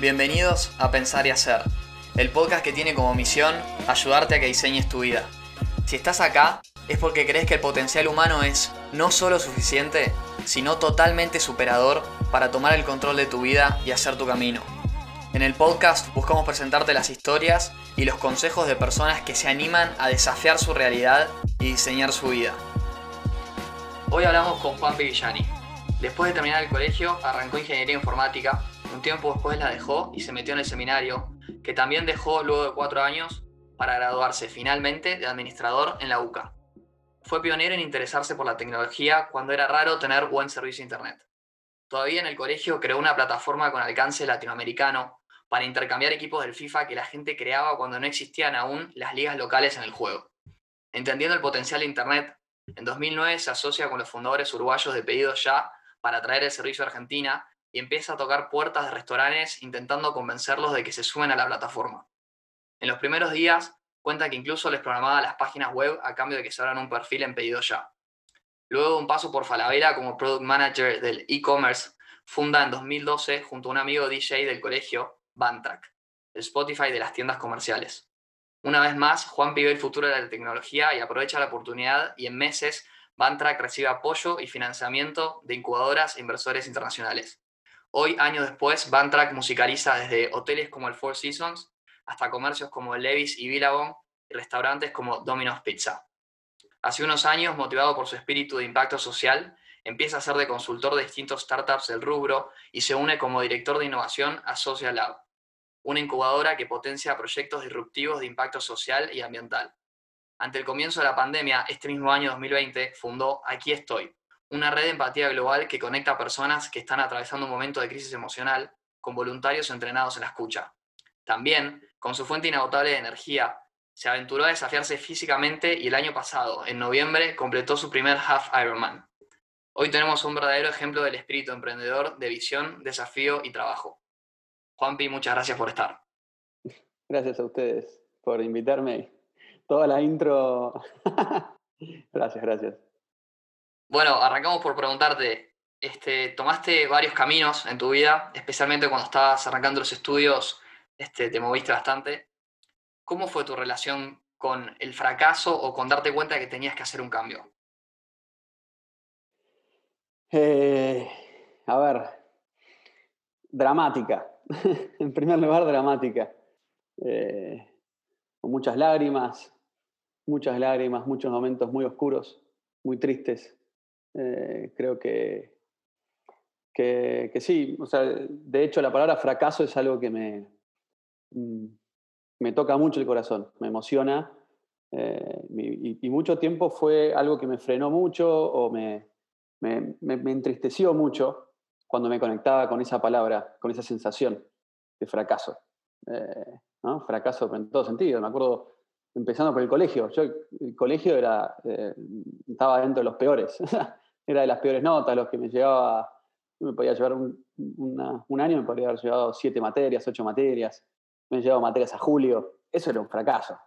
Bienvenidos a Pensar y Hacer, el podcast que tiene como misión ayudarte a que diseñes tu vida. Si estás acá, es porque crees que el potencial humano es no solo suficiente, sino totalmente superador para tomar el control de tu vida y hacer tu camino. En el podcast buscamos presentarte las historias y los consejos de personas que se animan a desafiar su realidad y diseñar su vida. Hoy hablamos con Juan Villani. Después de terminar el colegio, arrancó ingeniería informática un tiempo después la dejó y se metió en el seminario, que también dejó luego de cuatro años para graduarse finalmente de administrador en la UCA. Fue pionero en interesarse por la tecnología cuando era raro tener buen servicio de Internet. Todavía en el colegio creó una plataforma con alcance latinoamericano para intercambiar equipos del FIFA que la gente creaba cuando no existían aún las ligas locales en el juego. Entendiendo el potencial de Internet, en 2009 se asocia con los fundadores uruguayos de Pedido Ya para traer el servicio a Argentina y empieza a tocar puertas de restaurantes intentando convencerlos de que se sumen a la plataforma. En los primeros días, cuenta que incluso les programaba las páginas web a cambio de que se abran un perfil en pedido ya. Luego de un paso por Falabella como Product Manager del e-commerce, funda en 2012 junto a un amigo DJ del colegio, Bantrack, el Spotify de las tiendas comerciales. Una vez más, Juan vive el futuro de la tecnología y aprovecha la oportunidad y en meses Bantrack recibe apoyo y financiamiento de incubadoras e inversores internacionales. Hoy, años después, Bantrack musicaliza desde hoteles como el Four Seasons hasta comercios como Levis y Billabong y restaurantes como Domino's Pizza. Hace unos años, motivado por su espíritu de impacto social, empieza a ser de consultor de distintos startups del rubro y se une como director de innovación a Social Lab, una incubadora que potencia proyectos disruptivos de impacto social y ambiental. Ante el comienzo de la pandemia, este mismo año 2020, fundó Aquí Estoy, una red de empatía global que conecta a personas que están atravesando un momento de crisis emocional con voluntarios entrenados en la escucha. También, con su fuente inagotable de energía, se aventuró a desafiarse físicamente y el año pasado, en noviembre, completó su primer Half Ironman. Hoy tenemos un verdadero ejemplo del espíritu emprendedor de visión, desafío y trabajo. Juanpi, muchas gracias por estar. Gracias a ustedes por invitarme. Toda la intro. gracias, gracias. Bueno, arrancamos por preguntarte, este, tomaste varios caminos en tu vida, especialmente cuando estabas arrancando los estudios, este, te moviste bastante. ¿Cómo fue tu relación con el fracaso o con darte cuenta de que tenías que hacer un cambio? Eh, a ver, dramática. en primer lugar, dramática. Eh, con muchas lágrimas, muchas lágrimas, muchos momentos muy oscuros, muy tristes. Eh, creo que, que, sí, o sea, de hecho la palabra fracaso es algo que me, mm, me toca mucho el corazón, me emociona eh, y, mucho tiempo fue algo que me frenó mucho o me, me, me, entristeció mucho cuando me conectaba con esa palabra, con esa sensación de fracaso. Eh. Fracaso en todo sentido. Me acuerdo empezando por el colegio. Yo, el colegio era, estaba dentro de los peores. era de las peores notas, los que me llevaba, me podía llevar un, un año, me podría haber llevado siete materias, ocho materias, me llevado materias a julio, eso era un fracaso,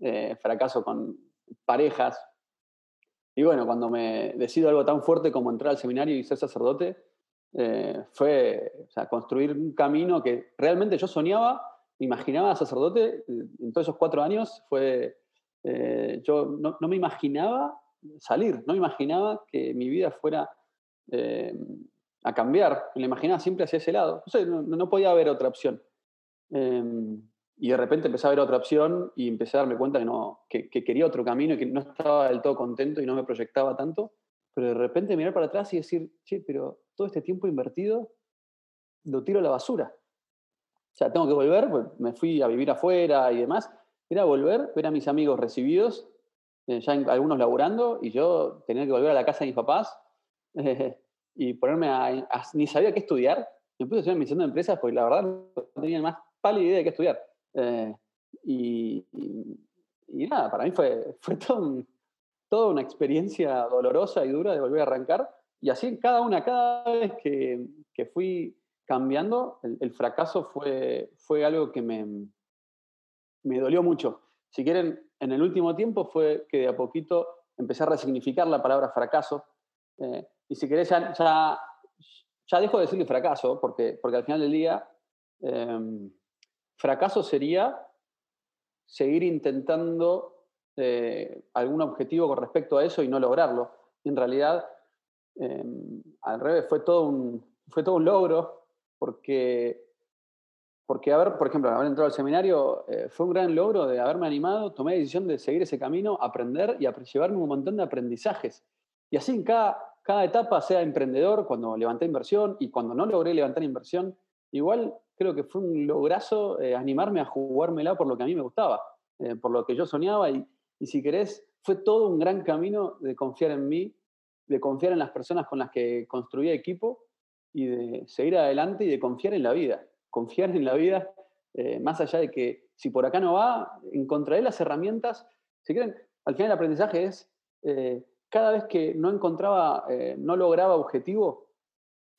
eh, fracaso con parejas. Y bueno, cuando me decido algo tan fuerte como entrar al seminario y ser sacerdote, eh, fue construir un camino que realmente yo soñaba, imaginaba sacerdote, en todos esos cuatro años fue, eh, yo no, me imaginaba salir. No imaginaba que mi vida fuera eh, a cambiar. Me imaginaba siempre hacia ese lado. No, podía haber otra opción. Em, y de repente empecé a ver otra opción y empecé a darme cuenta que, no, que, quería otro camino y que no estaba del todo contento y no me proyectaba tanto. Pero de repente mirar para atrás y decir, che, pero todo este tiempo invertido lo tiro a la basura. O sea, tengo que volver, pues me fui a vivir afuera y demás. Era volver, ver a mis amigos recibidos ya algunos laburando, y yo tenía que volver a la casa de mis papás y ponerme a, Ni sabía qué estudiar. Me puse a estudiar administración de empresas porque la verdad no tenía más pálida idea de qué estudiar. Eh, y, y, nada, para mí fue, fue todo toda una experiencia dolorosa y dura de volver a arrancar. Y así cada una, cada vez que, que fui cambiando, el, el, fracaso fue, fue algo que me, me dolió mucho. Si quieren, en el último tiempo fue que de a poquito empecé a resignificar la palabra fracaso. Eh, y si querés, ya, ya, dejo de decirle fracaso, porque, porque al final del día Em, fracaso sería seguir intentando eh, algún objetivo con respecto a eso y no lograrlo. En realidad, em, al revés, fue todo un, fue todo un logro porque, porque haber, por ejemplo, haber entrado al seminario eh, fue un gran logro de haberme animado, tomé la decisión de seguir ese camino, aprender y llevarme un montón de aprendizajes. Y así en cada, etapa, sea emprendedor, cuando levanté inversión y cuando no logré levantar inversión, igual creo que fue un lograzo eh, animarme a jugármela por lo que a mí me gustaba, eh, por lo que yo soñaba y, y si querés, fue todo un gran camino de confiar en mí, de confiar en las personas con las que construía equipo y de seguir adelante y de confiar en la vida. Confiar en la vida, eh, más allá de que si por acá no va, encontraré las herramientas. Si quieren, al final el aprendizaje es, cada vez que no encontraba, no lograba objetivo,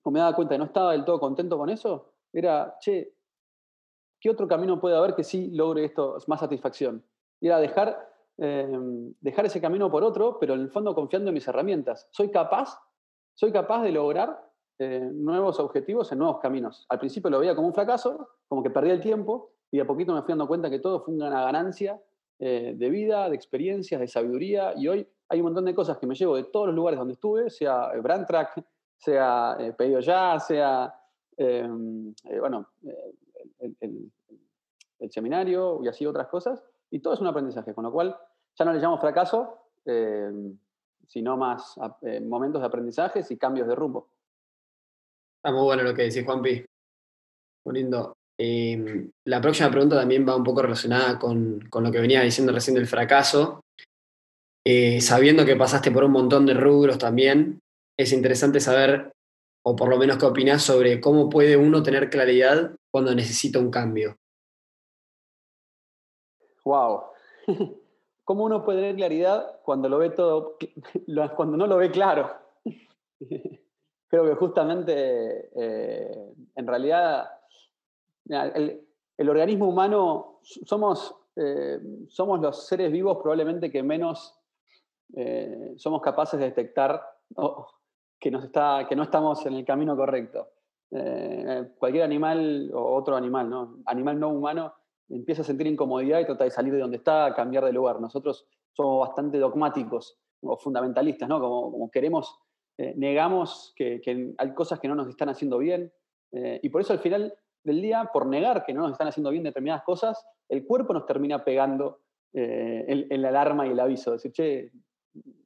o me daba cuenta que no estaba del todo contento con eso, era, che, ¿qué otro camino puede haber que sí logre esto, más satisfacción? Y era dejar, dejar ese camino por otro, pero en el fondo confiando en mis herramientas. Soy capaz, soy capaz de lograr eh, nuevos objetivos en nuevos caminos. Al principio lo veía como un fracaso, como que perdí el tiempo, y a poquito me fui dando cuenta que todo fue una ganancia eh, de vida, de experiencias, de sabiduría, y hoy hay un montón de cosas que me llevo de todos los lugares donde estuve, sea Brandtrack, sea eh, Pedido Ya, sea Em, eh, bueno, eh, el, seminario y así otras cosas, y todo es un aprendizaje, con lo cual ya no le llamo fracaso, em, sino más eh, momentos de aprendizajes y cambios de rumbo. Está muy bueno lo que decís, Juanpi. Muy lindo. Em, la próxima pregunta también va un poco relacionada con, con lo que venía diciendo recién del fracaso. sabiendo que pasaste por un montón de rubros también, es interesante saber o por lo menos qué opinas sobre cómo puede uno tener claridad cuando necesita un cambio. Wow. ¿Cómo uno puede tener claridad cuando lo ve todo, cuando no lo ve claro? Creo que justamente, eh, en realidad, el, organismo humano, somos, eh, somos los seres vivos probablemente que menos eh, somos capaces de detectar que, nos está, que no estamos en el camino correcto. Cualquier animal o otro animal, ¿no? animal no humano, empieza a sentir incomodidad y trata de salir de donde está, cambiar de lugar. Nosotros somos bastante dogmáticos o fundamentalistas, ¿no? como queremos, eh, negamos que, hay cosas que no nos están haciendo bien. Eh, y por eso al final del día, por negar que no nos están haciendo bien determinadas cosas, el cuerpo nos termina pegando el, el, alarma y el aviso. Decir, che,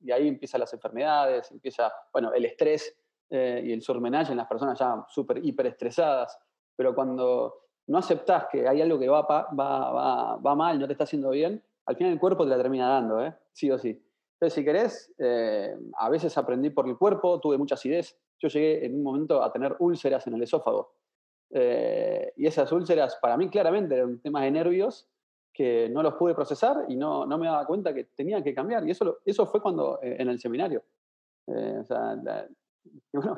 y ahí empiezan las enfermedades, empieza, bueno, el estrés eh, y el surmenage en las personas ya súper hiperestresadas, pero cuando no aceptás que hay algo que va, va, mal, no te está haciendo bien, al final el cuerpo te la termina dando, ¿eh? sí o sí. Entonces, si querés, eh, a veces aprendí por el cuerpo, tuve mucha acidez. Yo llegué en un momento a tener úlceras en el esófago. Eh, y esas úlceras, para mí claramente, eran un tema de nervios que no los pude procesar y no, no me daba cuenta que tenía que cambiar. Y eso, eso fue cuando eh, en el seminario. O sea, bueno,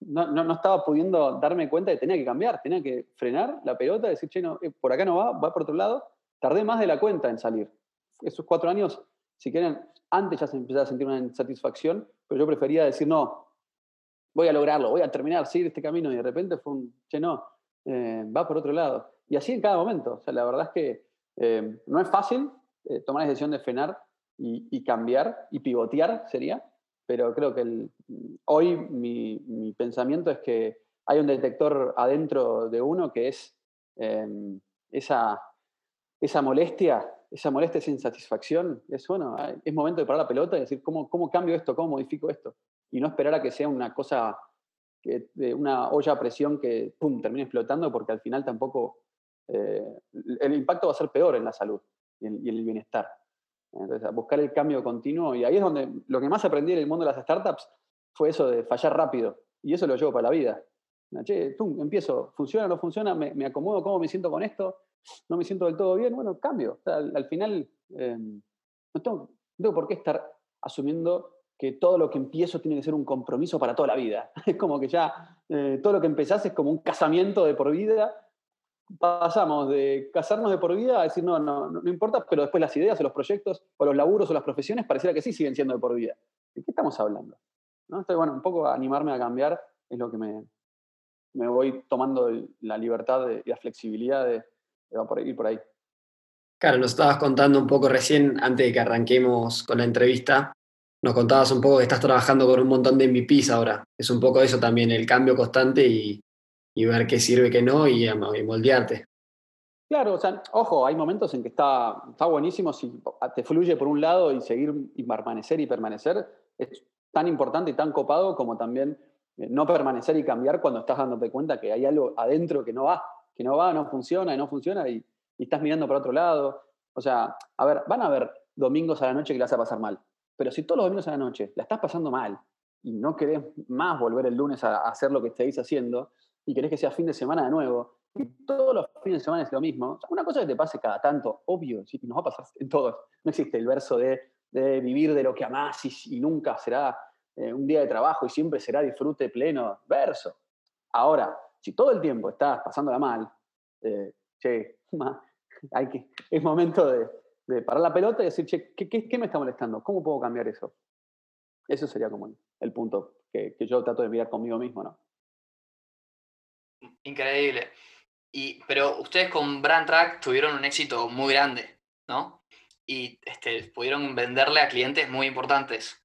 no, no, estaba pudiendo darme cuenta de que tenía que cambiar, tenía que frenar la pelota, decir, che, no, por acá no va, va por otro lado. Tardé más de la cuenta en salir. Esos cuatro años, si quieren, antes ya se empezaba a sentir una insatisfacción, pero yo prefería decir, no, voy a lograrlo, voy a terminar, seguir este camino, y de repente fue un, che, no, va por otro lado. Y así en cada momento. O sea, la verdad es que eh, no es fácil eh, tomar la decisión de frenar y, cambiar y pivotear, sería, pero creo que hoy mi, pensamiento es que hay un detector adentro de uno que es esa, esa molestia, esa molestia, esa insatisfacción. Es bueno, es momento de parar la pelota y decir, ¿cómo, cómo cambio esto? ¿Cómo modifico esto? Y no esperar a que sea una cosa, que, una olla a presión que, pum, termine explotando, porque al final tampoco eh, el impacto va a ser peor en la salud y en, el bienestar. Entonces, a buscar el cambio continuo. Y ahí es donde lo que más aprendí en el mundo de las startups fue eso de fallar rápido. Y eso lo llevo para la vida. Che, tú, empiezo, funciona no funciona, me, acomodo, cómo me siento con esto, no me siento del todo bien, bueno, cambio. al, final, em, no, tengo, por qué estar asumiendo que todo lo que empiezo tiene que ser un compromiso para toda la vida. Es como que ya eh, todo lo que empezás es como un casamiento de por vida pasamos de casarnos de por vida a decir, no, no, no importa, pero después las ideas o los proyectos o los laburos o las profesiones pareciera que sí siguen siendo de por vida. ¿De qué estamos hablando? ¿No? Entonces, bueno, un poco animarme a cambiar es lo que me, me voy tomando la libertad y la flexibilidad de, ir por ahí. Claro, nos estabas contando un poco recién, antes de que arranquemos con la entrevista, nos contabas un poco que estás trabajando con un montón de MVPs ahora. Es un poco eso también, el cambio constante y, ver qué sirve, qué no y, y, moldearte. Claro, o sea, ojo, hay momentos en que está, está buenísimo si te fluye por un lado y seguir y permanecer y permanecer es tan importante y tan copado como también eh, no permanecer y cambiar cuando estás dándote cuenta que hay algo adentro que no va, que no va, no funciona y no funciona y, estás mirando para otro lado. O sea, a ver, van a haber domingos a la noche que la vas a pasar mal, pero si todos los domingos a la noche la estás pasando mal y no querés más volver el lunes a, hacer lo que estéis haciendo y querés que sea fin de semana de nuevo, y todos los fines de semana es lo mismo, una cosa que te pase cada tanto, obvio, y nos va a pasar en todos. No existe el verso de, vivir de lo que amás y, y nunca será eh, un día de trabajo y siempre será disfrute pleno, verso. Ahora, si todo el tiempo estás pasándola mal, eh, che, hay que, es momento de, parar la pelota y decir, che, ¿qué, me está molestando? ¿Cómo puedo cambiar eso? Eso sería como el, punto que, yo trato de mirar conmigo mismo, ¿no? Increíble. Y, pero ustedes con Brand Track tuvieron un éxito muy grande, ¿no? Y este, pudieron venderle a clientes muy importantes.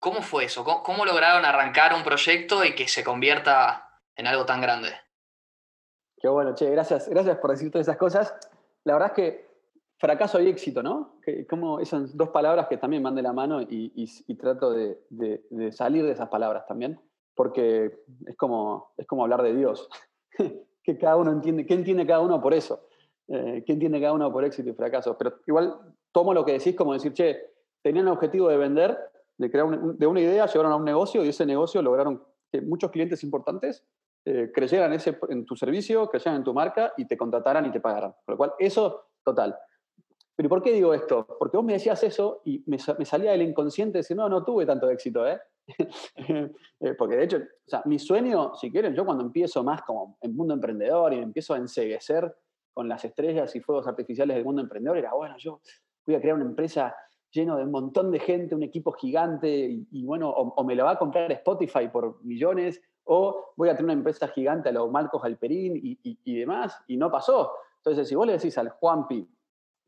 ¿Cómo fue eso? ¿Cómo, lograron arrancar un proyecto y que se convierta en algo tan grande? Qué bueno, che, gracias, gracias por decir todas esas cosas. La verdad es que fracaso y éxito, ¿no? Que, como esas dos palabras que también van de la mano y, trato de, salir de esas palabras también, porque es como, es como hablar de Dios, que cada uno entiende, ¿qué entiende cada uno por eso? Eh, ¿Qué entiende cada uno por éxito y fracaso? Pero igual tomo lo que decís como decir, che, tenían el objetivo de vender, de crear de una idea llegaron a un negocio y ese negocio lograron muchos clientes importantes eh, creyeran ese, en tu servicio, creyeran en tu marca y te contrataran y te pagaran. Con lo cual, eso, total. Pero ¿por qué digo esto? Porque vos me decías eso y me, salía del inconsciente decir, no, no tuve tanto éxito, ¿eh? ¿eh? Porque de hecho, o sea, mi sueño, si quieren, yo cuando empiezo más como en mundo emprendedor y empiezo a enseguecer con las estrellas y fuegos artificiales del mundo emprendedor, era, bueno, yo voy a crear una empresa lleno de un montón de gente, un equipo gigante, y, bueno, o, me lo va a comprar Spotify por millones, o voy a tener una empresa gigante a los Marcos Alperín y, y, demás, y no pasó. Entonces, si vos le decís al Juanpi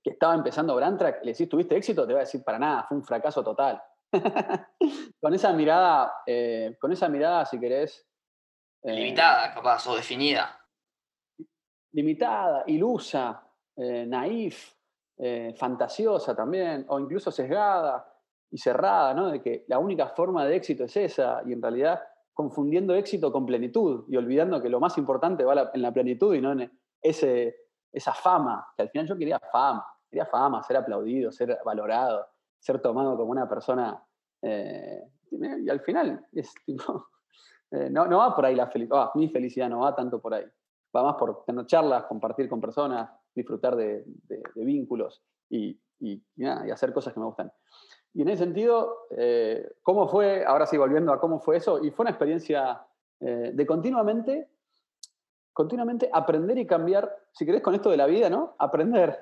que estaba empezando Brandtrack, le decís, ¿tuviste éxito? Te va a decir, para nada, fue un fracaso total. con esa mirada, eh, con esa mirada, si querés... Eh, limitada, capaz, o definida. Limitada, ilusa, eh, naif, fantasiosa también, o incluso sesgada y cerrada, ¿no? De que la única forma de éxito es esa, y en realidad confundiendo éxito con plenitud y olvidando que lo más importante va en la plenitud y no en ese, esa fama, que al final yo quería fama, quería fama, ser aplaudido, ser valorado, ser tomado como una persona. Eh, y al final eh, no, no, va por ahí la felicidad, mi felicidad no va tanto por ahí, va más por tener charlas, compartir con personas, disfrutar de, vínculos y, hacer cosas que me gustan. Y en ese sentido, eh, ¿cómo fue, ahora sí volviendo a cómo fue eso? Y fue una experiencia eh, de continuamente, continuamente aprender y cambiar, si querés con esto de la vida, ¿no? Aprender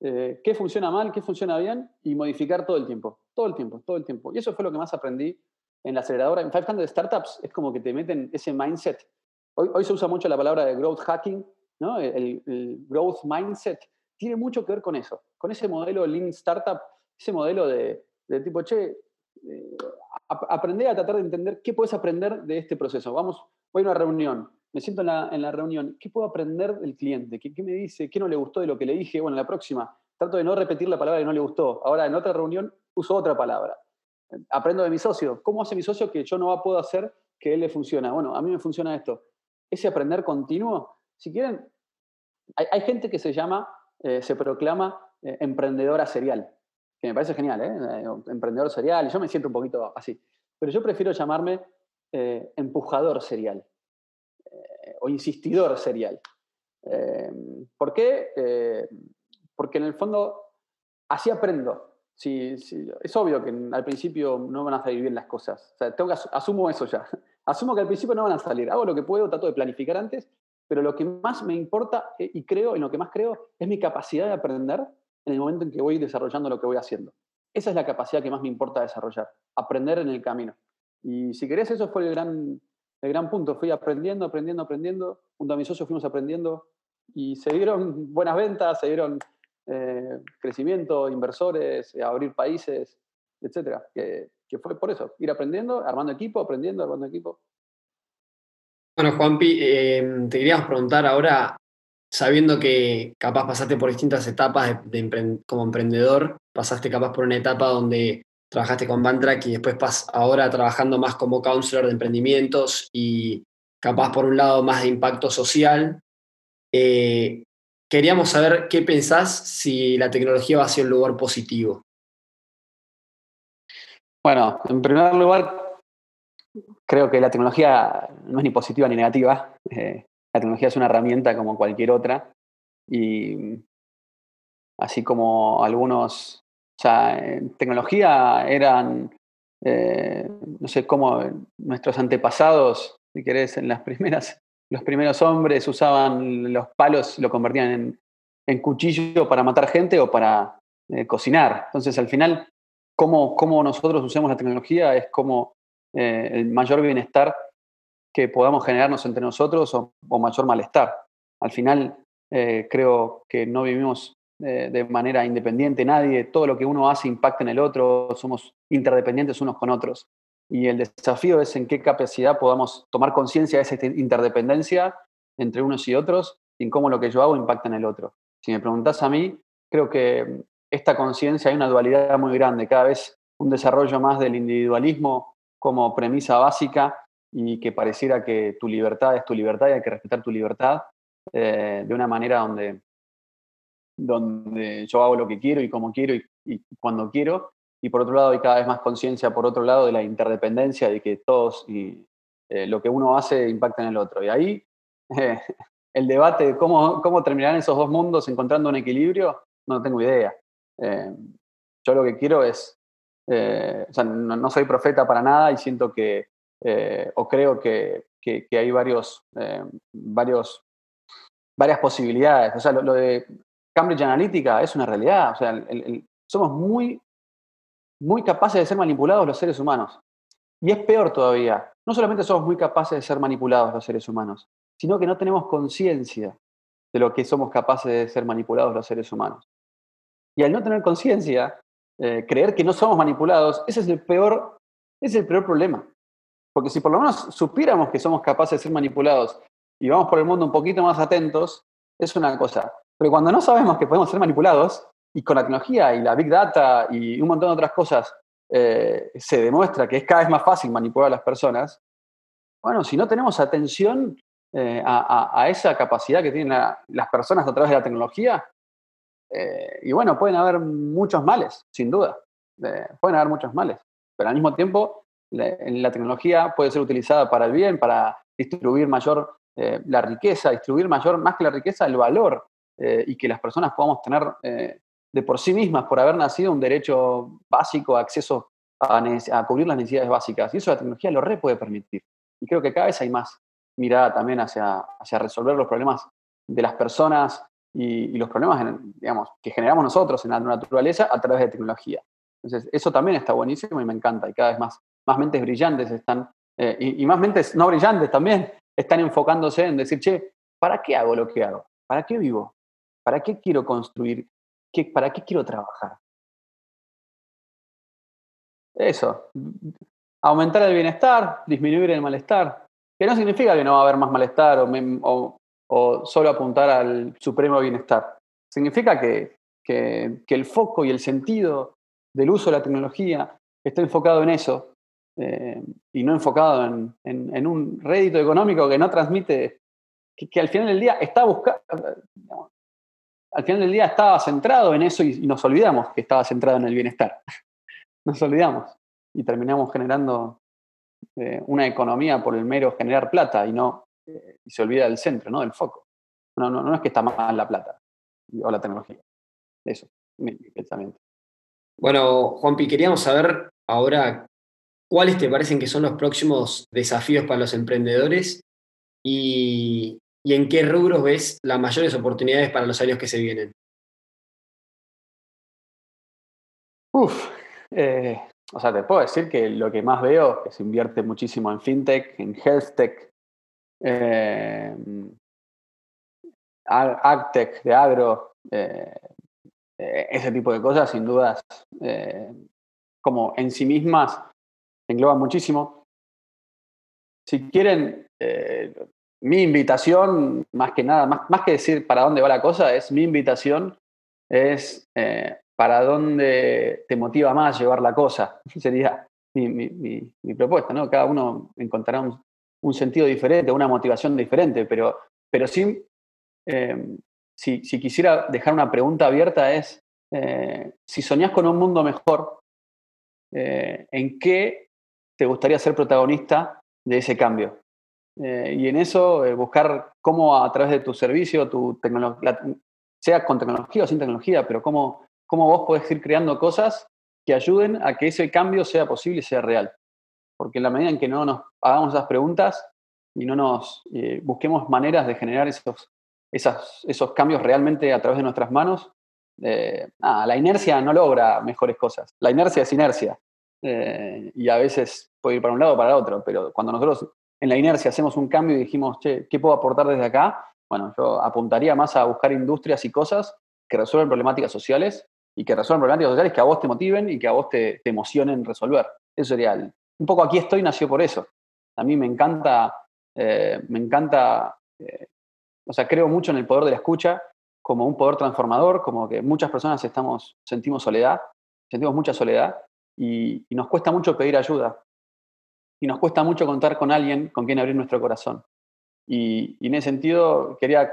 eh, qué funciona mal, qué funciona bien y modificar todo el tiempo, todo el tiempo, todo el tiempo. Y eso fue lo que más aprendí en la aceleradora. En 500 Startups es como que te meten ese mindset. Hoy, hoy se usa mucho la palabra de growth hacking, el, growth mindset tiene mucho que ver con eso, con ese modelo Lean Startup, ese modelo de, tipo, che, eh, aprender a tratar de entender qué puedes aprender de este proceso. Vamos, voy a una reunión, me siento en la, reunión, ¿qué puedo aprender del cliente? ¿Qué, me dice? ¿Qué no le gustó de lo que le dije? Bueno, la próxima, trato de no repetir la palabra que no le gustó. Ahora, en otra reunión, uso otra palabra. Aprendo de mi socio. ¿Cómo hace mi socio que yo no puedo hacer que él le funciona? Bueno, a mí me funciona esto. Ese aprender continuo si quieren, hay, gente que se llama, eh, se proclama eh, emprendedora serial, que me parece genial, ¿eh? emprendedor serial, yo me siento un poquito así. Pero yo prefiero llamarme empujador serial o insistidor serial. ¿Por qué? porque en el fondo así aprendo. es obvio que al principio no van a salir bien las cosas. tengo que asumo eso ya. Asumo que al principio no van a salir. Hago lo que puedo, trato de planificar antes pero lo que más me importa eh, y creo, en lo que más creo, es mi capacidad de aprender en el momento en que voy desarrollando lo que voy haciendo. Esa es la capacidad que más me importa desarrollar, aprender en el camino. Y si querés, eso fue el gran, el gran punto. Fui aprendiendo, aprendiendo, aprendiendo. Junto a mis socios fuimos aprendiendo y se dieron buenas ventas, se dieron eh, crecimiento, inversores, abrir países, etcétera. Que, que, fue por eso, ir aprendiendo, armando equipo, aprendiendo, armando equipo. Bueno, Juanpi, eh, te queríamos preguntar ahora, sabiendo que capaz pasaste por distintas etapas como emprendedor, pasaste capaz por una etapa donde trabajaste con Bantrack y después pas, ahora trabajando más como counselor de emprendimientos y capaz por un lado más de impacto social. Eh, queríamos saber qué pensás si la tecnología va a ser un lugar positivo. Bueno, en primer lugar, creo que la tecnología no es ni positiva ni negativa. Eh, la tecnología es una herramienta como cualquier otra. Y así como algunos o sea, en tecnología eran, eh, no sé cómo nuestros antepasados, si querés, en las primeras, los primeros hombres usaban los palos, lo convertían en, cuchillo para matar gente o para eh, cocinar. Entonces, al final, cómo, cómo, nosotros usamos la tecnología es como eh, el mayor bienestar que podamos generarnos entre nosotros o, mayor malestar. Al final, creo que no vivimos eh, de manera independiente, nadie, todo lo que uno hace impacta en el otro, somos interdependientes unos con otros. Y el desafío es en qué capacidad podamos tomar conciencia de esa interdependencia entre unos y otros y en cómo lo que yo hago impacta en el otro. Si me preguntas a mí, creo que esta conciencia hay una dualidad muy grande, cada vez un desarrollo más del individualismo como premisa básica y que pareciera que tu libertad es tu libertad y hay que respetar tu libertad eh, de una manera donde donde yo hago lo que quiero y como quiero y, cuando quiero. Y por otro lado hay cada vez más conciencia, por otro lado, de la interdependencia, de que todos y eh, lo que uno hace impacta en el otro. Y ahí eh, el debate de cómo, cómo terminarán esos dos mundos encontrando un equilibrio, no tengo idea. Yo lo que quiero es, o sea, no, soy profeta para nada y siento que, o creo que, que, hay varios, varios, varias posibilidades. O sea, lo de Cambridge Analytica es una realidad. O sea, somos muy, muy capaces de ser manipulados los seres humanos. Y es peor todavía. No solamente somos muy capaces de ser manipulados los seres humanos, sino que no tenemos conciencia de lo que somos capaces de ser manipulados los seres humanos. Y al no tener conciencia, eh, creer que no somos manipulados, ese es el peor, es el peor problema. Porque si por lo menos supiéramos que somos capaces de ser manipulados y vamos por el mundo un poquito más atentos, es una cosa. Pero cuando no sabemos que podemos ser manipulados, y con la tecnología y la big data y un montón de otras cosas eh, se demuestra que es cada vez más fácil manipular a las personas, bueno, si no tenemos atención eh, a, esa capacidad que tienen las personas a través de la tecnología, eh, y bueno, pueden haber muchos males, sin duda, pueden haber muchos males, pero al mismo tiempo la, la tecnología puede ser utilizada para el bien, para distribuir mayor la riqueza, distribuir mayor, más que la riqueza, el valor eh, y que las personas podamos tener eh, de por sí mismas, por haber nacido, un derecho básico, acceso a, cubrir las necesidades básicas. Y eso la tecnología lo re puede permitir. Y creo que cada vez hay más mirada también hacia, hacia resolver los problemas de las personas y, los problemas digamos, que generamos nosotros en la naturaleza a través de tecnología. Entonces, eso también está buenísimo y me encanta. Y cada vez más, más mentes brillantes están, eh, y, más mentes no brillantes también, están enfocándose en decir, che, ¿para qué hago lo que hago? ¿Para qué vivo? ¿Para qué quiero construir? ¿Qué, ¿Para qué quiero trabajar? Eso. Aumentar el bienestar, disminuir el malestar. Que no significa que no va a haber más malestar o, solo apuntar al supremo bienestar. Significa que, que, el foco y el sentido del uso de la tecnología está enfocado en eso eh, y no enfocado en, en, un rédito económico que no transmite, que, al final del día está buscando, al final del día estaba centrado en eso y, nos olvidamos que estaba centrado en el bienestar. nos olvidamos y terminamos generando eh, una economía por el mero generar plata y no eh, se olvida del centro, ¿no? del foco. No, no, no es que está mal la plata o la tecnología. Eso, mi pensamiento. Bueno, Juanpi, queríamos saber ahora cuáles te parecen que son los próximos desafíos para los emprendedores y, en qué rubros ves las mayores oportunidades para los años que se vienen? Uf, eh, o sea, te puedo decir que lo que más veo es que se invierte muchísimo en fintech, en health tech, eh, agtech, de agro, eh, ese tipo de cosas, sin dudas, como en sí mismas, engloban muchísimo. Si quieren, mi invitación, más que nada, más, que decir para dónde va la cosa, es mi invitación, es para dónde te motiva más llevar la cosa. Sería mi, propuesta, ¿no? Cada uno encontrará un, sentido diferente, una motivación diferente, pero, pero sí, eh, si, si, quisiera dejar una pregunta abierta es, eh, si soñás con un mundo mejor, eh, ¿en qué te gustaría ser protagonista de ese cambio? y en eso buscar cómo a través de tu servicio, tu tecnología, sea con tecnología o sin tecnología, pero cómo cómo vos podés ir creando cosas que ayuden a que ese cambio sea posible y sea real. Porque en la medida en que no nos hagamos esas preguntas y no nos eh, busquemos maneras de generar esos, esos cambios realmente a través de nuestras manos, eh, la inercia no logra mejores cosas. La inercia es inercia. Eh, y a veces puede ir para un lado o para el otro, pero cuando nosotros en la inercia hacemos un cambio y dijimos, che, ¿qué puedo aportar desde acá? Bueno, yo apuntaría más a buscar industrias y cosas que resuelven problemáticas sociales y que resuelvan problemáticas sociales que a vos te motiven y que a vos te, emocionen resolver. Eso sería un poco aquí estoy nació por eso. A mí me encanta, eh, me encanta, eh, o sea, creo mucho en el poder de la escucha como un poder transformador, como que muchas personas estamos, sentimos soledad, sentimos mucha soledad y, nos cuesta mucho pedir ayuda. Y nos cuesta mucho contar con alguien con quien abrir nuestro corazón. Y, en ese sentido, quería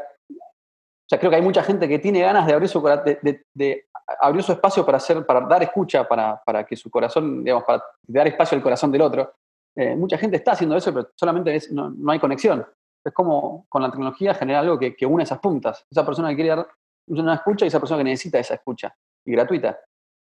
o sea, creo que hay mucha gente que tiene ganas de abrir su de, de, abrió su espacio para, hacer, para dar escucha, para, para, que su corazón, digamos, para dar espacio al corazón del otro. Eh, mucha gente está haciendo eso, pero solamente es, no, no, hay conexión. Es como con la tecnología generar algo que, que, une esas puntas. Esa persona que quiere dar una escucha y esa persona que necesita esa escucha, y gratuita.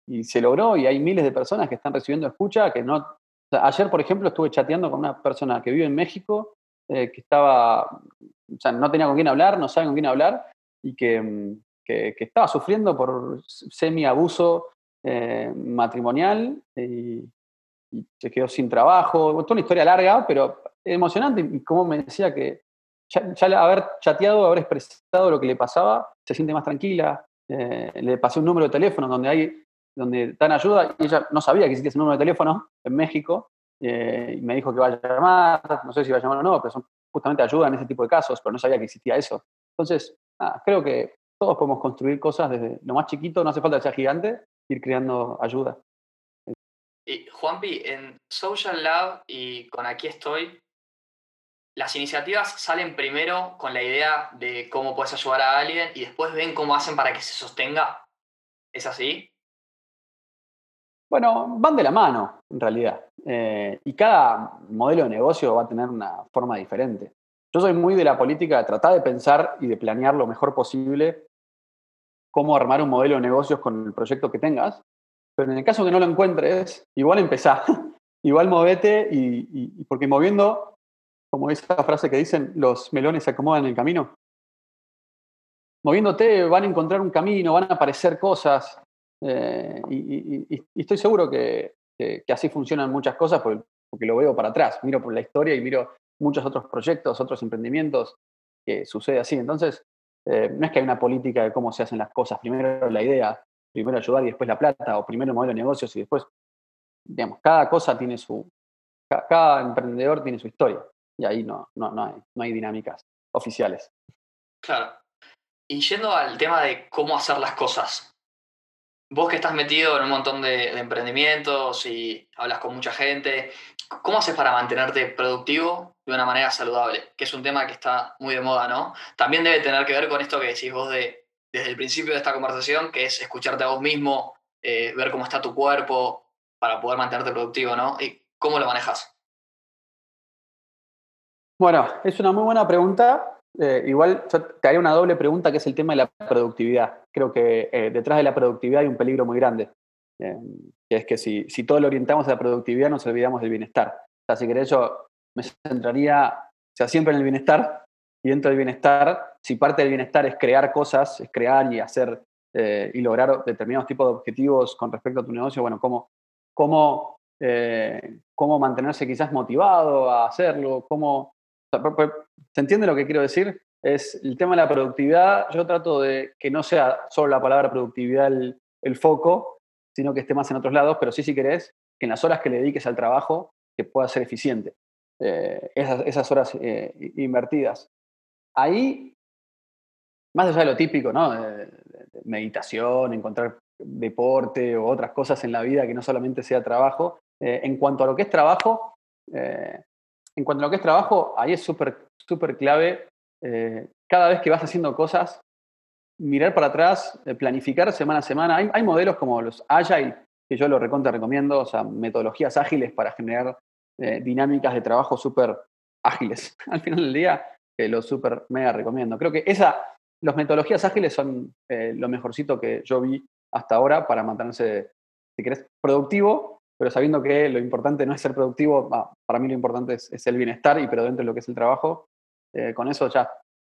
Y se logró y hay miles de personas que están recibiendo escucha que no... ayer, por ejemplo, estuve chateando con una persona que vive en México, eh, que estaba, o sea, no tenía con quién hablar, no sabe con quién hablar, y que, mm, que, estaba sufriendo por semi-abuso eh, matrimonial y, se quedó sin trabajo. Toda una historia larga, pero emocionante. Y como me decía que ya, haber chateado, haber expresado lo que le pasaba, se siente más tranquila. Eh, le pasé un número de teléfono donde hay donde dan ayuda y ella no sabía que existía ese número de teléfono en México eh, y me dijo que va a llamar, no sé si va a llamar o no, pero son justamente ayuda en ese tipo de casos, pero no sabía que existía eso. Entonces, creo que todos podemos construir cosas desde lo más chiquito, no hace falta que sea gigante, ir creando ayuda. Y Juanpi, en Social Lab y con Aquí estoy, las iniciativas salen primero con la idea de cómo puedes ayudar a alguien y después ven cómo hacen para que se sostenga. ¿Es así? Bueno, van de la mano, en realidad. Eh, y cada modelo de negocio va a tener una forma diferente. Yo soy muy de la política de tratar de pensar y de planear lo mejor posible cómo armar un modelo de negocios con el proyecto que tengas, pero en el caso que no lo encuentres, igual empezá, igual movete y, porque moviendo, como esa frase que dicen, los melones se acomodan en el camino. Moviéndote van a encontrar un camino, van a aparecer cosas eh, y, estoy seguro que, así funcionan muchas cosas porque, lo veo para atrás, miro por la historia y miro muchos otros proyectos, otros emprendimientos que sucede así. Entonces, eh, no es que hay una política de cómo se hacen las cosas. Primero la idea, primero ayudar y después la plata, o primero el modelo de negocios y después, digamos, cada cosa tiene su, cada, emprendedor tiene su historia. Y ahí no, no, no, hay, no hay dinámicas oficiales. Claro. Y yendo al tema de cómo hacer las cosas, vos que estás metido en un montón de, emprendimientos y hablas con mucha gente, ¿cómo haces para mantenerte productivo de una manera saludable? Que es un tema que está muy de moda, ¿no? También debe tener que ver con esto que decís vos de, desde el principio de esta conversación, que es escucharte a vos mismo, eh, ver cómo está tu cuerpo para poder mantenerte productivo, ¿no? ¿Y cómo lo manejas? Bueno, es una muy buena pregunta eh, igual te haría una doble pregunta que es el tema de la productividad. Creo que eh, detrás de la productividad hay un peligro muy grande, eh, es que si, si todo lo orientamos a la productividad nos olvidamos del bienestar. O sea, si querés yo me centraría, sea, siempre en el bienestar y dentro del bienestar, si parte del bienestar es crear cosas, es crear y hacer y lograr determinados tipos de objetivos con respecto a tu negocio, bueno, ¿cómo, cómo cómo mantenerse quizás motivado a hacerlo, cómo... ¿Se entiende lo que quiero decir? Es el tema de la productividad, yo trato de que no sea solo la palabra productividad el, foco, sino que esté más en otros lados, pero sí si querés, que en las horas que le dediques al trabajo, que pueda ser eficiente. Eh, esas, horas eh, invertidas. Ahí, más allá de lo típico, ¿no? meditación, encontrar deporte o otras cosas en la vida que no solamente sea trabajo, eh, en cuanto a lo que es trabajo, en cuanto a lo que es trabajo, ahí es súper súper clave eh, cada vez que vas haciendo cosas, mirar para atrás, planificar semana a semana. Hay, modelos como los Agile, que yo lo recontra recomiendo, o sea, metodologías ágiles para generar dinámicas de trabajo súper ágiles. Al final del día, lo súper mega recomiendo. Creo que esa, las metodologías ágiles son lo mejorcito que yo vi hasta ahora para mantenerse, si querés, productivo pero sabiendo que lo importante no es ser productivo, para mí lo importante es, el bienestar, y pero dentro de lo que es el trabajo, eh, con eso ya,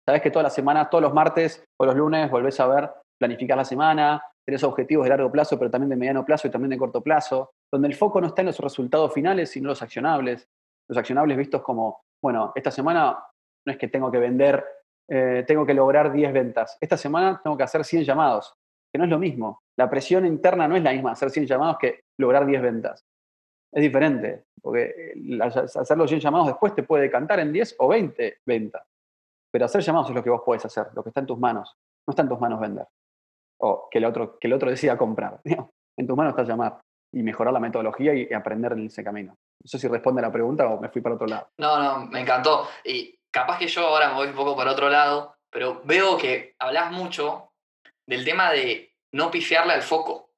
sabes que todas las semanas, todos los martes o los lunes volvés a ver, planificar la semana, tenés objetivos de largo plazo, pero también de mediano plazo y también de corto plazo, donde el foco no está en los resultados finales, sino los accionables. Los accionables vistos como, bueno, esta semana no es que tengo que vender, eh, tengo que lograr 10 ventas. Esta semana tengo que hacer 100 llamados, que no es lo mismo. La presión interna no es la misma hacer 100 llamados que lograr 10 ventas. Es diferente, porque hacer los 100 llamados después te puede cantar en 10 o 20 ventas. Pero hacer llamados es lo que vos podés hacer, lo que está en tus manos. No está en tus manos vender. O que el otro, que el otro decida comprar. En tus manos está llamar y mejorar la metodología y aprender en ese camino. No sé si responde a la pregunta o me fui para otro lado. No, no, me encantó. Y capaz que yo ahora me voy un poco para otro lado, pero veo que hablas mucho del tema de no pifiarle al foco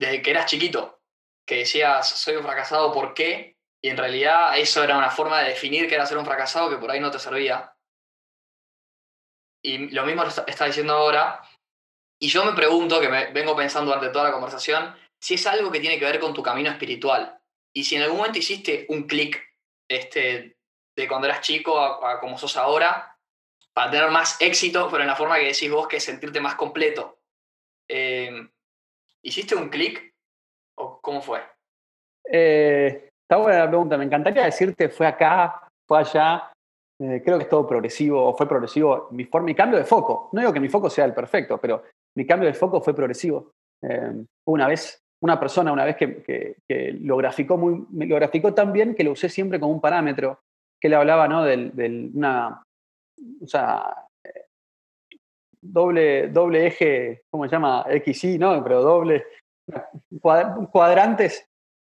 desde que eras chiquito que decías, soy un fracasado, ¿por qué? Y en realidad eso era una forma de definir que era ser un fracasado que por ahí no te servía. Y lo mismo está diciendo ahora. Y yo me pregunto, que me vengo pensando durante toda la conversación, si es algo que tiene que ver con tu camino espiritual. Y si en algún momento hiciste un clic este, de cuando eras chico a, como sos ahora, para tener más éxito, pero en la forma que decís vos, que es sentirte más completo. Eh, ¿Hiciste un clic ¿O cómo fue? Eh, está buena la pregunta. Me encantaría decirte fue acá, fue allá. Eh, creo que es todo progresivo, o fue progresivo. Mi, forma, mi cambio de foco. No digo que mi foco sea el perfecto, pero mi cambio de foco fue progresivo. Eh, una vez, una persona, una vez que, lo, graficó muy, lo graficó tan bien que lo usé siempre como un parámetro, que le hablaba ¿no? del, una, o sea, doble, doble eje, ¿cómo se llama? XY, ¿no? Pero doble, cuadrantes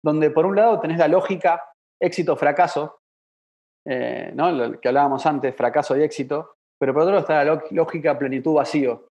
donde por un lado tenés la lógica éxito-fracaso, eh, ¿no? lo que hablábamos antes, fracaso y éxito, pero por otro lado está la lógica plenitud-vacío.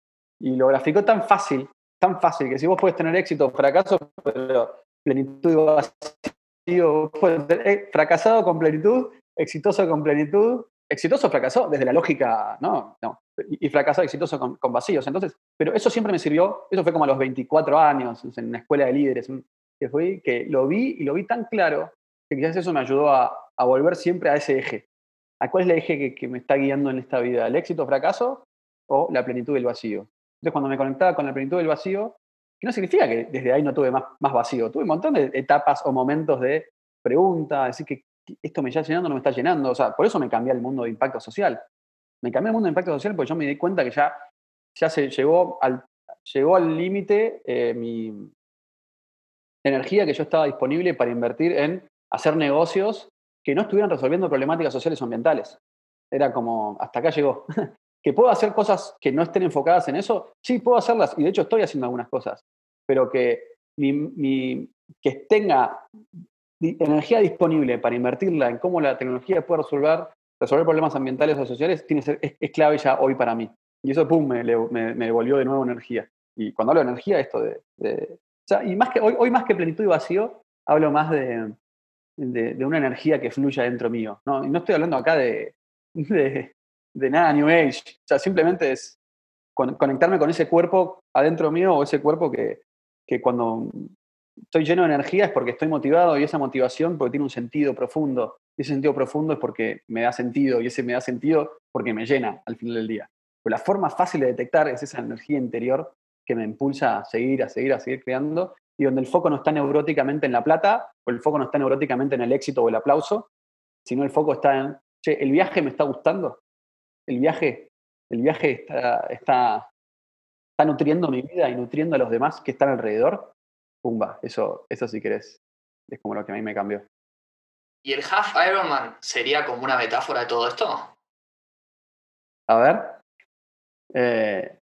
Y lo graficó tan fácil, tan fácil, que si vos puedes tener éxito o fracaso, pero plenitud y vacío, eh, fracasado con plenitud, exitoso con plenitud, exitoso fracasó desde la lógica, no, no, y, fracasado exitoso con, vacíos. Entonces, pero eso siempre me sirvió, eso fue como a los 24 años, en una escuela de líderes, que fui, que lo vi y lo vi tan claro, que quizás eso me ayudó a, volver siempre a ese eje. ¿A cuál es el eje que, me está guiando en esta vida? ¿El éxito, fracaso o la plenitud del vacío? Entonces, cuando me conectaba con la plenitud del vacío, que no significa que desde ahí no tuve más, más vacío, tuve un montón de etapas o momentos de pregunta, decir que esto me está llenando no me está llenando. O sea, por eso me cambié al mundo de impacto social me cambié el mundo de impacto social porque yo me di cuenta que ya, ya se llegó al llegó al límite eh, mi energía que yo estaba disponible para invertir en hacer negocios que no estuvieran resolviendo problemáticas sociales o ambientales. Era como, hasta acá llegó. ¿Que puedo hacer cosas que no estén enfocadas en eso? Sí, puedo hacerlas y de hecho estoy haciendo algunas cosas, pero que, que tenga energía disponible para invertirla en cómo la tecnología puede resolver resolver problemas ambientales o sociales tiene es, clave ya hoy para mí. Y eso, pum, me, me, devolvió de nuevo energía. Y cuando hablo de energía, esto de... o sea, y más que, hoy, hoy más que plenitud y vacío, hablo más de, de, una energía que fluya dentro mío. ¿no? Y no estoy hablando acá de, de, de nada New Age. O sea, simplemente es conectarme con ese cuerpo adentro mío o ese cuerpo que, que cuando estoy lleno de energía es porque estoy motivado y esa motivación porque tiene un sentido profundo. Y ese sentido profundo es porque me da sentido y ese me da sentido porque me llena al final del día. La forma fácil de detectar es esa energía interior que me impulsa a seguir, a seguir, a seguir creando y donde el foco no está neuróticamente en la plata, o el foco no está neuróticamente en el éxito o el aplauso, sino el foco está en, che, el viaje me está gustando, el viaje, el viaje está, está, está nutriendo mi vida y nutriendo a los demás que están alrededor, pumba, eso, eso si querés, es como lo que a mí me cambió. ¿Y el half Ironman sería como una metáfora de todo esto? A ver. Eh,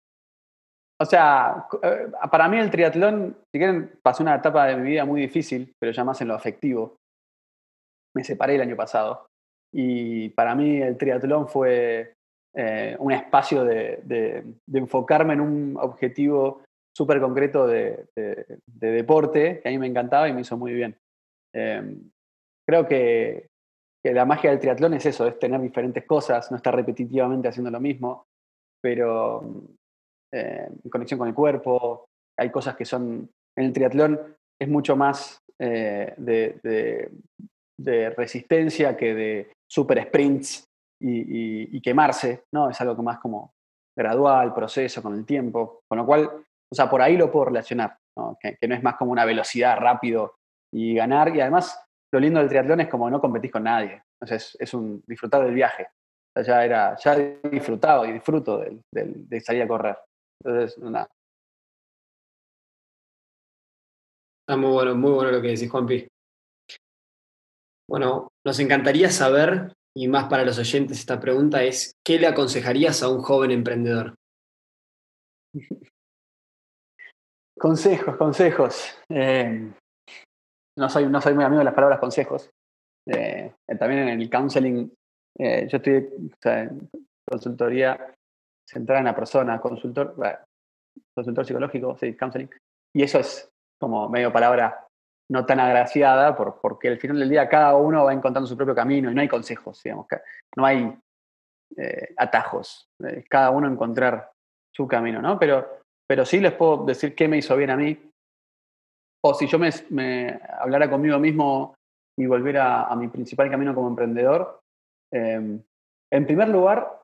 o sea, eh, para mí el triatlón, si quieren, pasé una etapa de mi vida muy difícil, pero ya más en lo afectivo. Me separé el año pasado. Y para mí el triatlón fue eh, un espacio de, enfocarme en un objetivo súper concreto de, deporte que a mí me encantaba y me hizo muy bien. Em, creo que, la magia del triatlón es eso, es tener diferentes cosas, no estar repetitivamente haciendo lo mismo, pero eh, en conexión con el cuerpo, hay cosas que son, en el triatlón es mucho más eh, de, resistencia que de super sprints y, quemarse, ¿no? Es algo más como gradual, proceso, con el tiempo. Con lo cual, o sea, por ahí lo puedo relacionar, Que, no es más como una velocidad rápido y ganar. Y además, lo lindo del triatlón es como no competís con nadie. Entonces, es un disfrutar del viaje. O sea, ya, era, ya he disfrutado y disfruto de salir a correr. Entonces, nada. Está muy bueno, muy bueno lo que decís, Juanpi. Bueno, nos encantaría saber y más para los oyentes esta pregunta es, ¿qué le aconsejarías a un joven emprendedor? Consejos, consejos. Eh, no, soy, no soy muy amigo de las palabras consejos. Eh, también en el counseling, eh, yo estoy en consultoría centrada en la persona, consultor, consultor psicológico, sí, counseling. Y eso es como medio palabra no tan agraciada, por, porque al final del día cada uno va encontrando su propio camino y no hay consejos, digamos, no hay atajos, cada uno encontrar su camino, ¿no? Pero, pero sí les puedo decir qué me hizo bien a mí, o si yo me, hablara conmigo mismo y volviera a mi principal camino como emprendedor, em, en primer lugar,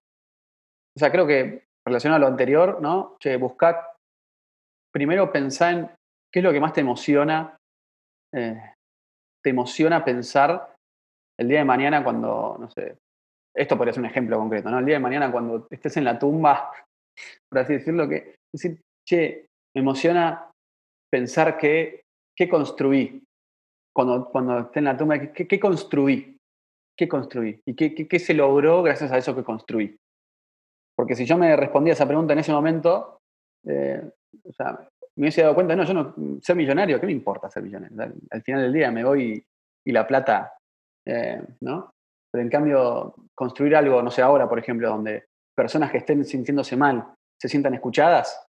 o sea, creo que relacionado a lo anterior, ¿no? Che, buscar, primero pensar en qué es lo que más te emociona eh, te emociona pensar el día de mañana cuando, no sé, esto podría ser un ejemplo concreto, ¿no? El día de mañana cuando estés en la tumba, por así decirlo, que che, me emociona pensar que, ¿qué construí? Cuando, cuando esté en la tumba, ¿qué, qué construí? ¿Qué construí? ¿Y qué, qué, se logró gracias a eso que construí? Porque si yo me respondía esa pregunta en ese momento, eh, me hubiese dado cuenta, no, yo no, ser millonario, ¿qué me importa ser millonario? Al, final del día me voy y, la plata, eh, ¿no? Pero en cambio, construir algo, no sé, ahora, por ejemplo, donde personas que estén sintiéndose mal se sientan escuchadas,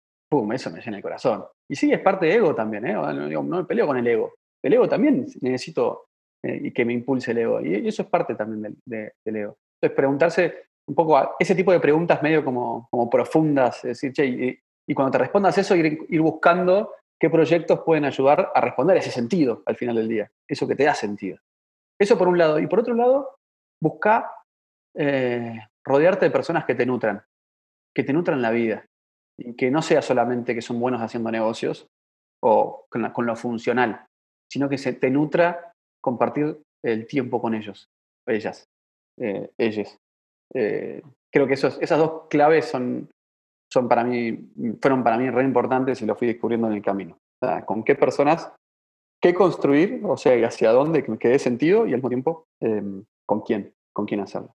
Eso me llena el corazón. Y sí, es parte de ego también, ¿eh? No, me peleo con el ego. El ego también necesito eh, que me impulse el ego. Y, eso es parte también del, ego. Entonces, preguntarse un poco ese tipo de preguntas medio como, como profundas, es decir, che, y cuando te respondas eso, ir, buscando qué proyectos pueden ayudar a responder ese sentido al final del día, eso que te da sentido. Eso por un lado. Y por otro lado, busca eh, rodearte de personas que te nutran, que te nutran la vida. Y que no sea solamente que son buenos haciendo negocios o con, lo funcional, sino que se te nutra compartir el tiempo con ellos, ellas, eh, ellos. Eh, creo que esas dos claves son son para mí, fueron para mí re importantes y lo fui descubriendo en el camino. con qué personas, qué construir, o sea, hacia dónde que dé sentido y al mismo tiempo em, con quién, con quién hacerlo.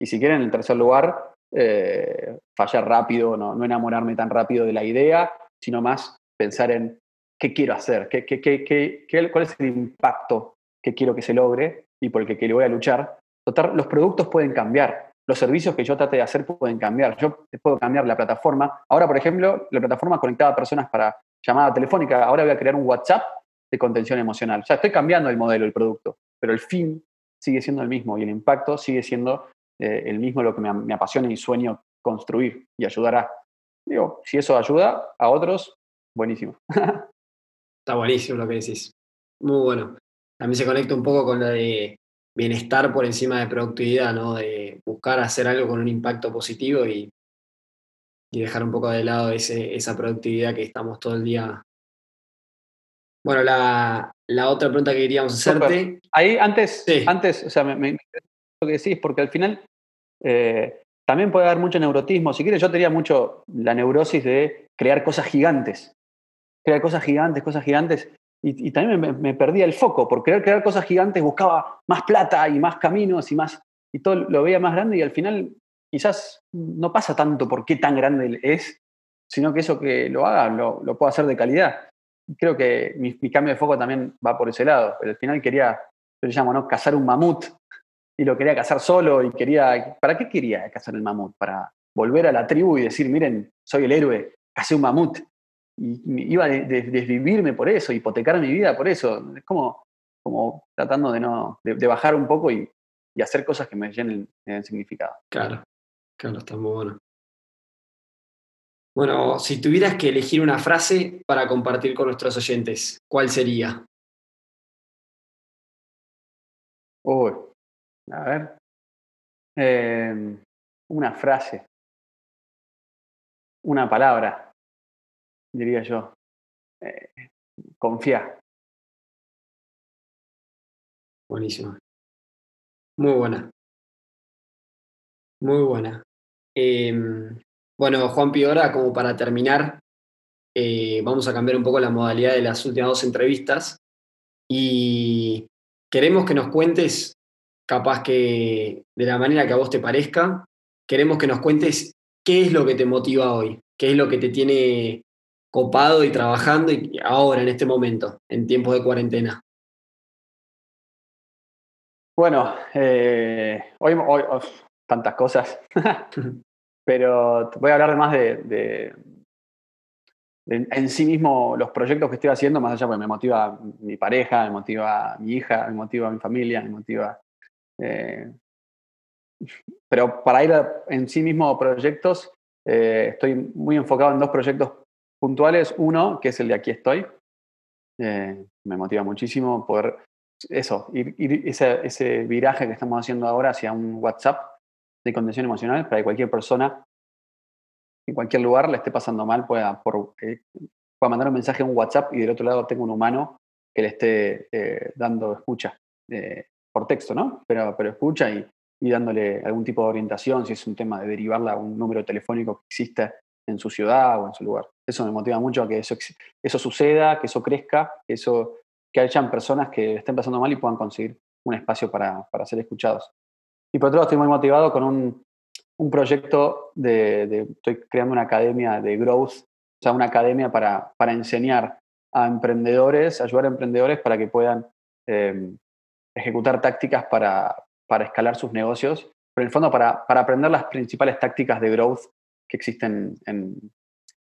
Y si quieren, en el tercer lugar, eh, fallar rápido, no, enamorarme tan rápido de la idea, sino más pensar en qué quiero hacer, qué, qué, qué, cuál es el impacto que quiero que se logre y por el que le voy a luchar. Total, los productos pueden cambiar, los servicios que yo trate de hacer pueden cambiar. Yo puedo cambiar la plataforma. Ahora, por ejemplo, la plataforma conectaba a personas para llamada telefónica. Ahora voy a crear un WhatsApp de contención emocional. O sea, estoy cambiando el modelo, el producto, pero el fin sigue siendo el mismo y el impacto sigue siendo eh, el mismo, lo que me, apasiona y sueño construir y ayudará. Digo, si eso ayuda a otros, buenísimo. Está buenísimo lo que decís. Muy bueno. También se conecta un poco con la de bienestar por encima de productividad, ¿no? De buscar hacer algo con un impacto positivo y, y dejar un poco de lado ese, esa productividad que estamos todo el día Bueno, la, otra pregunta que queríamos hacerte. Ahí, antes, antes, o sea, me, me, lo que decís, porque al final eh, también puede haber mucho neurotismo. Si quieres, yo tenía mucho la neurosis de crear cosas gigantes. Crear cosas gigantes, cosas gigantes. Y, también me, perdía el foco. Por querer crear cosas gigantes buscaba más plata y más caminos y más. Y todo lo veía más grande y al final quizás no pasa tanto por qué tan grande es, sino que eso que lo haga lo, lo puedo hacer de calidad. Creo que mi, cambio de foco también va por ese lado. Pero al final quería, yo le llamo, ¿no? Cazar un mamut y lo quería cazar solo y quería... ¿Para qué quería cazar el mamut? Para volver a la tribu y decir, miren, soy el héroe, cazé un mamut. Y iba a desvivirme por eso, hipotecar mi vida por eso. Es como, como tratando de, no, de, bajar un poco y, y, hacer cosas que me llenen el significado. Claro, claro, está muy bueno. Bueno, si tuvieras que elegir una frase para compartir con nuestros oyentes, ¿cuál sería? Uy, a ver. Em, una frase. Una palabra, diría yo. Eh, confía. Buenísimo. Muy buena. Muy buena. Em, bueno, Juan Piora, como para terminar, eh, vamos a cambiar un poco la modalidad de las últimas dos entrevistas y queremos que nos cuentes capaz que de la manera que a vos te parezca, queremos que nos cuentes qué es lo que te motiva hoy, qué es lo que te tiene copado y trabajando y ahora, en este momento, en tiempos de cuarentena. Bueno, eh, hoy, hoy tantas cosas, pero voy a hablar más de, en sí mismo los proyectos que estoy haciendo, más allá porque me motiva mi pareja, me motiva mi hija, me motiva mi familia, me motiva eh, pero para ir en sí mismo proyectos, eh, estoy muy enfocado en dos proyectos puntuales. Uno, que es el de aquí estoy. Eh, me motiva muchísimo poder, eso, ir, ese, ese, viraje que estamos haciendo ahora hacia un WhatsApp de contención emocional para que cualquier persona en cualquier lugar le esté pasando mal pueda, por, pueda mandar un mensaje a un WhatsApp y del otro lado tenga un humano que le esté dando escucha por texto, ¿no? Pero, pero escucha y, y, dándole algún tipo de orientación, si es un tema de derivarla a un número telefónico que existe en su ciudad o en su lugar. Eso me motiva mucho a que eso, eso suceda, que eso crezca, que, eso, que hayan personas que estén pasando mal y puedan conseguir un espacio para, para ser escuchados. Y por otro lado, estoy muy motivado con un, un proyecto de, de, estoy creando una academia de growth, o sea, una academia para, para enseñar a emprendedores, ayudar a emprendedores para que puedan eh, ejecutar tácticas para, para escalar sus negocios, pero en el fondo para, para, aprender las principales tácticas de growth que existen, en,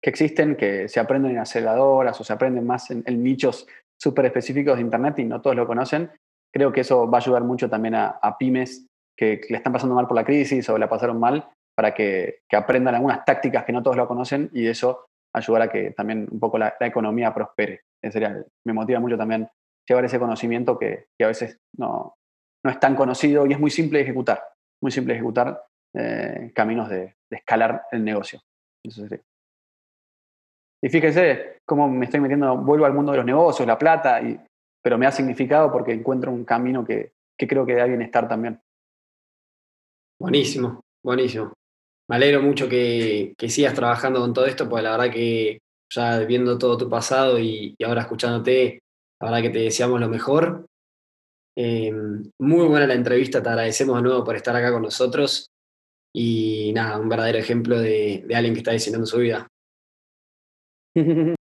que existen, que se aprenden en aceleradoras o se aprenden más en, nichos súper específicos de Internet y no todos lo conocen. Creo que eso va a ayudar mucho también a, pymes que, le están pasando mal por la crisis o la pasaron mal para que, que, aprendan algunas tácticas que no todos lo conocen y eso ayudará a que también un poco la, la economía prospere. Sería, me motiva mucho también llevar ese conocimiento que, a veces no, no, es tan conocido y es muy simple de ejecutar, muy simple de ejecutar eh, caminos de, escalar el negocio. Y fíjense cómo me estoy metiendo, vuelvo al mundo de los negocios, la plata, y, pero me ha significado porque encuentro un camino que, creo que da bienestar también. Buenísimo, buenísimo. Me alegro mucho que, sigas trabajando con todo esto, porque la verdad que ya viendo todo tu pasado y ahora escuchándote, la verdad que te deseamos lo mejor. Eh, muy buena la entrevista, te agradecemos de nuevo por estar acá con nosotros. Y nada, un verdadero ejemplo de, alguien que está diseñando su vida.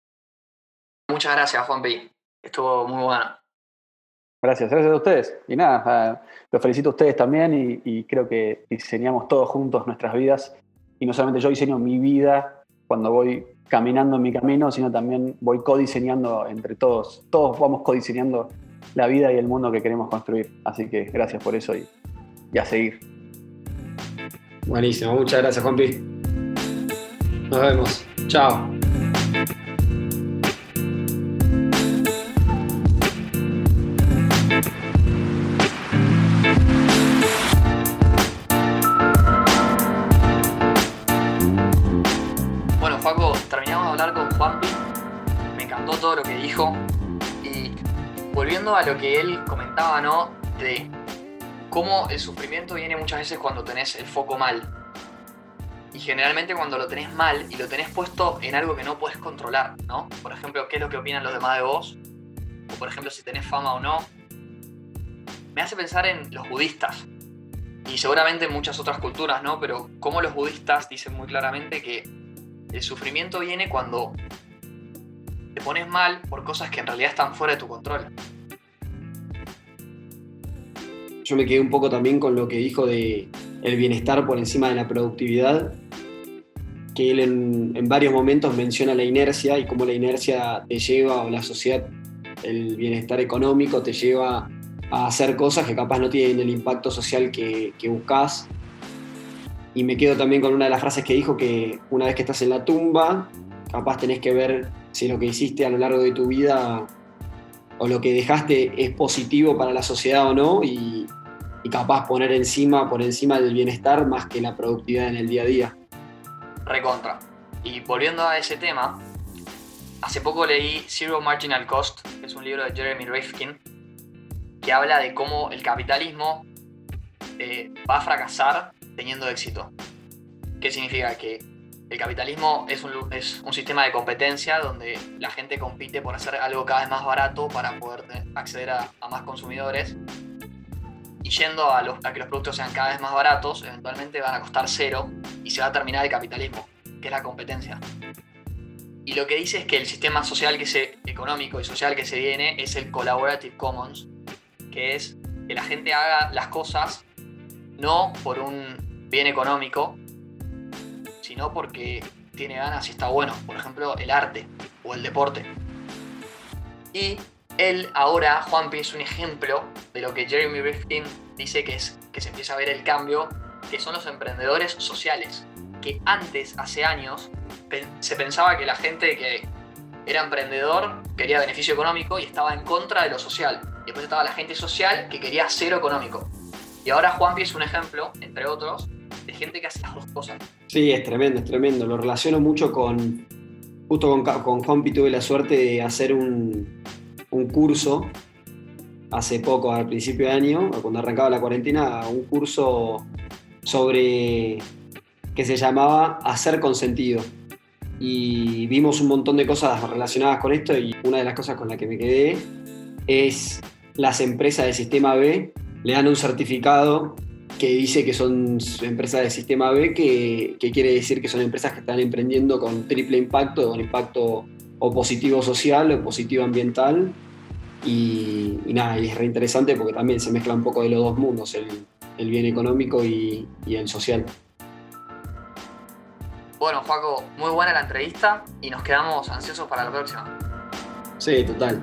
Muchas gracias, Juanpi. Estuvo muy bueno. Gracias, gracias a ustedes. Y nada, los felicito a ustedes también y, y, creo que diseñamos todos juntos nuestras vidas. Y no solamente yo diseño mi vida cuando voy caminando en mi camino, sino también voy codiseñando entre todos. Todos vamos codiseñando la vida y el mundo que queremos construir. Así que gracias por eso y, y a seguir. Buenísimo, muchas gracias Juanpi. Nos vemos. Chao. A lo que él comentaba, ¿no? De cómo el sufrimiento viene muchas veces cuando tenés el foco mal. Y generalmente cuando lo tenés mal y lo tenés puesto en algo que no puedes controlar, ¿no? Por ejemplo, qué es lo que opinan los demás de vos. O por ejemplo, si tenés fama o no. Me hace pensar en los budistas. Y seguramente en muchas otras culturas, ¿no? Pero como los budistas dicen muy claramente que el sufrimiento viene cuando te pones mal por cosas que en realidad están fuera de tu control. Yo me quedé un poco también con lo que dijo de el bienestar por encima de la productividad que él en, varios momentos menciona la inercia y cómo la inercia te lleva, o la sociedad, el bienestar económico te lleva a hacer cosas que capaz no tienen el impacto social que, que buscas. Y me quedo también con una de las frases que dijo que una vez que estás en la tumba, capaz tenés que ver si lo que hiciste a lo largo de tu vida o lo que dejaste es positivo para la sociedad o no y, y capaz poner encima, por encima del bienestar más que la productividad en el día a día recontra. Y volviendo a ese tema, hace poco leí Zero Marginal Cost, que es un libro de Jeremy Rifkin, que habla de cómo el capitalismo eh, va a fracasar teniendo éxito. ¿Qué significa? Que el capitalismo es un, es un, sistema de competencia donde la gente compite por hacer algo cada vez más barato para poder acceder a, a más consumidores. Y yendo a, los, a que los productos sean cada vez más baratos, eventualmente van a costar cero y se va a terminar el capitalismo, que es la competencia. Y lo que dice es que el sistema social que se, económico y social que se viene es el Collaborative Commons, que es que la gente haga las cosas no por un bien económico, sino porque tiene ganas y está bueno. Por ejemplo, el arte o el deporte. Y él ahora, Juanpi, es un ejemplo de lo que Jeremy Rifkin dice que, es, que se empieza a ver el cambio que son los emprendedores sociales, que antes, hace años, se pensaba que la gente que era emprendedor quería beneficio económico y estaba en contra de lo social. Y después estaba la gente social que quería cero económico. Y ahora Juanpi es un ejemplo, entre otros, de gente que hace las dos cosas. Sí, es tremendo, es tremendo. Lo relaciono mucho con... Justo con, con Juanpi tuve la suerte de hacer un, un curso hace poco, al principio de año, cuando arrancaba la cuarentena, un curso sobre que se llamaba Hacer con sentido. Y vimos un montón de cosas relacionadas con esto y una de las cosas con las que me quedé es las empresas de sistema B le dan un certificado que dice que son empresas de sistema B, que, quiere decir que son empresas que están emprendiendo con triple impacto, con impacto o positivo social o positivo ambiental. Y, nada, y es reinteresante porque también se mezcla un poco de los dos mundos, el, el bien económico y, y el social. Bueno, Juaco, muy buena la entrevista y nos quedamos ansiosos para la próxima. Sí, total.